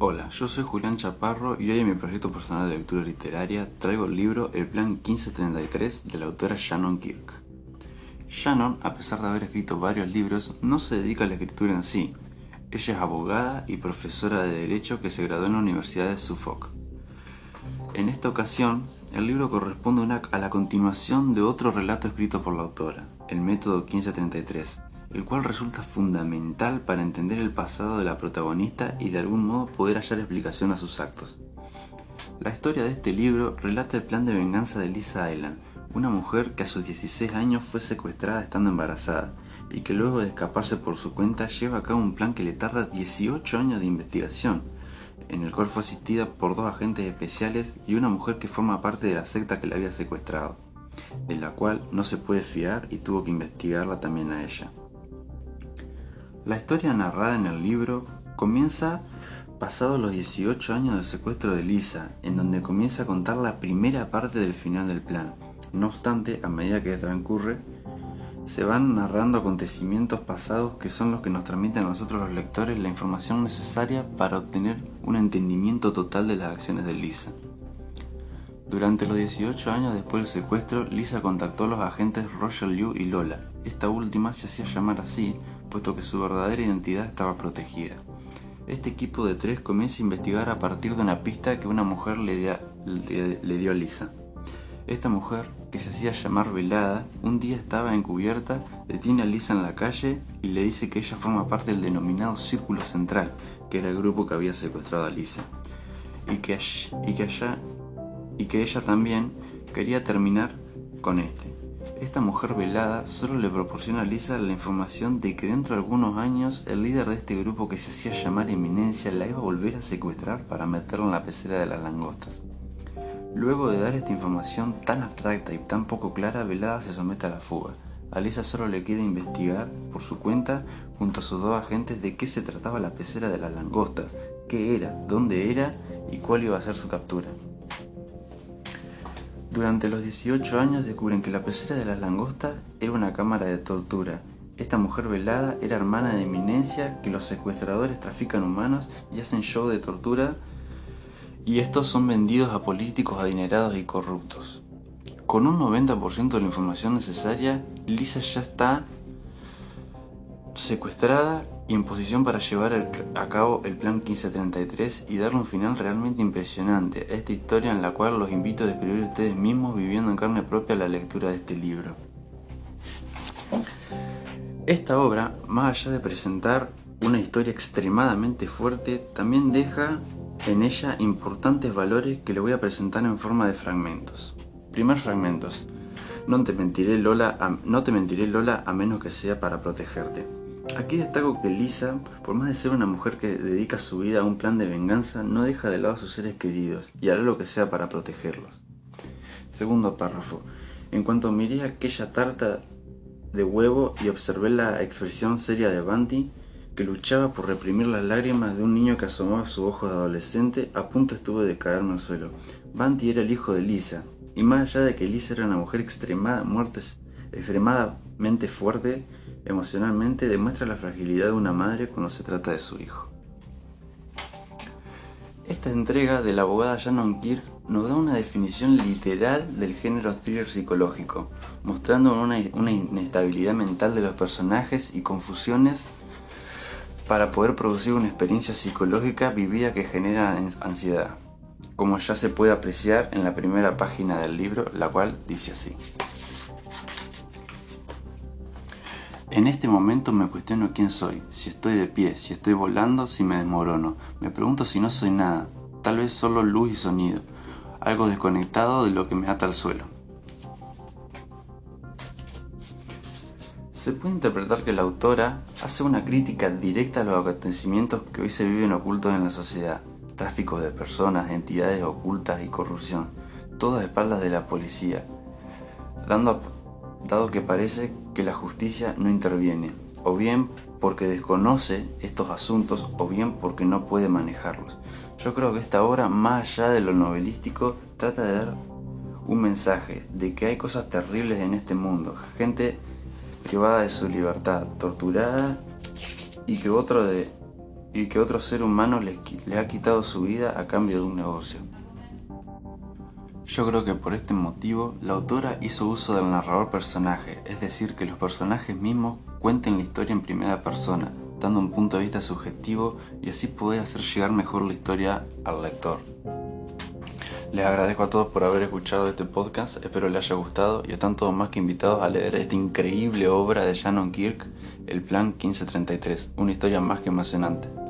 Hola, yo soy Julián Chaparro y hoy en mi proyecto personal de lectura literaria traigo el libro El Plan 1533 de la autora Shannon Kirk. Shannon, a pesar de haber escrito varios libros, no se dedica a la escritura en sí. Ella es abogada y profesora de Derecho que se graduó en la Universidad de Suffolk. En esta ocasión, el libro corresponde a la continuación de otro relato escrito por la autora, El Método 1533, el cual resulta fundamental para entender el pasado de la protagonista y de algún modo poder hallar explicación a sus actos. La historia de este libro relata el plan de venganza de Lisa Island, una mujer que a sus 16 años fue secuestrada estando embarazada y que luego de escaparse por su cuenta lleva a cabo un plan que le tarda 18 años de investigación, en el cual fue asistida por dos agentes especiales y una mujer que forma parte de la secta que la había secuestrado, de la cual no se puede fiar y tuvo que investigarla también a ella. La historia narrada en el libro comienza pasados los 18 años del secuestro de Lisa, en donde comienza a contar la primera parte del final del plan. No obstante, a medida que transcurre, se van narrando acontecimientos pasados que son los que nos transmiten a nosotros los lectores la información necesaria para obtener un entendimiento total de las acciones de Lisa. Durante los 18 años después del secuestro, Lisa contactó a los agentes Roger Liu y Lola. Esta última se hacía llamar así puesto que su verdadera identidad estaba protegida. Este equipo de tres comienza a investigar a partir de una pista que una mujer le, dio a Lisa. Esta mujer, que se hacía llamar Velada, un día estaba encubierta, detiene a Lisa en la calle y le dice que ella forma parte del denominado Círculo Central, que era el grupo que había secuestrado a Lisa, y que, y que, allá, y que ella también quería terminar con este. Esta mujer velada solo le proporciona a Lisa la información de que dentro de algunos años el líder de este grupo que se hacía llamar Eminencia la iba a volver a secuestrar para meterla en la pecera de las langostas. Luego de dar esta información tan abstracta y tan poco clara, Velada se somete a la fuga. A Lisa solo le queda investigar por su cuenta junto a sus dos agentes de qué se trataba la pecera de las langostas, qué era, dónde era y cuál iba a ser su captura. Durante los 18 años descubren que la pecera de las langostas era una cámara de tortura. Esta mujer velada era hermana de eminencia que los secuestradores trafican humanos y hacen show de tortura y estos son vendidos a políticos adinerados y corruptos. Con un 90% de la información necesaria, Lisa ya está secuestrada y en posición para llevar a cabo el plan 1533 y darle un final realmente impresionante a esta historia en la cual los invito a describir ustedes mismos viviendo en carne propia la lectura de este libro. Esta obra, más allá de presentar una historia extremadamente fuerte, también deja en ella importantes valores que le voy a presentar en forma de fragmentos. Primer fragmentos. No te mentiré Lola, no te mentiré Lola a menos que sea para protegerte. Aquí destaco que Lisa, por más de ser una mujer que dedica su vida a un plan de venganza, no deja de lado a sus seres queridos y hará lo que sea para protegerlos. Segundo párrafo. En cuanto miré aquella tarta de huevo y observé la expresión seria de Banti, que luchaba por reprimir las lágrimas de un niño que asomaba su ojo de adolescente, a punto estuve de caerme al suelo. Banti era el hijo de Lisa, y más allá de que Lisa era una mujer extremada, extremadamente fuerte, emocionalmente demuestra la fragilidad de una madre cuando se trata de su hijo. Esta entrega de la abogada Shannon Kirk nos da una definición literal del género thriller psicológico, mostrando una, una inestabilidad mental de los personajes y confusiones para poder producir una experiencia psicológica vivida que genera ansiedad, como ya se puede apreciar en la primera página del libro, la cual dice así. En este momento me cuestiono quién soy, si estoy de pie, si estoy volando, si me desmorono. Me pregunto si no soy nada, tal vez solo luz y sonido, algo desconectado de lo que me ata al suelo. Se puede interpretar que la autora hace una crítica directa a los acontecimientos que hoy se viven ocultos en la sociedad, tráfico de personas, entidades ocultas y corrupción, todo a espaldas de la policía, dado que parece que la justicia no interviene, o bien porque desconoce estos asuntos o bien porque no puede manejarlos. Yo creo que esta obra, más allá de lo novelístico, trata de dar un mensaje de que hay cosas terribles en este mundo, gente privada de su libertad, torturada y que otro de y que otro ser humano le, le ha quitado su vida a cambio de un negocio. Yo creo que por este motivo la autora hizo uso del narrador personaje, es decir, que los personajes mismos cuenten la historia en primera persona, dando un punto de vista subjetivo y así poder hacer llegar mejor la historia al lector. Les agradezco a todos por haber escuchado este podcast, espero les haya gustado y están todos más que invitados a leer esta increíble obra de Shannon Kirk, El Plan 1533, una historia más que emocionante.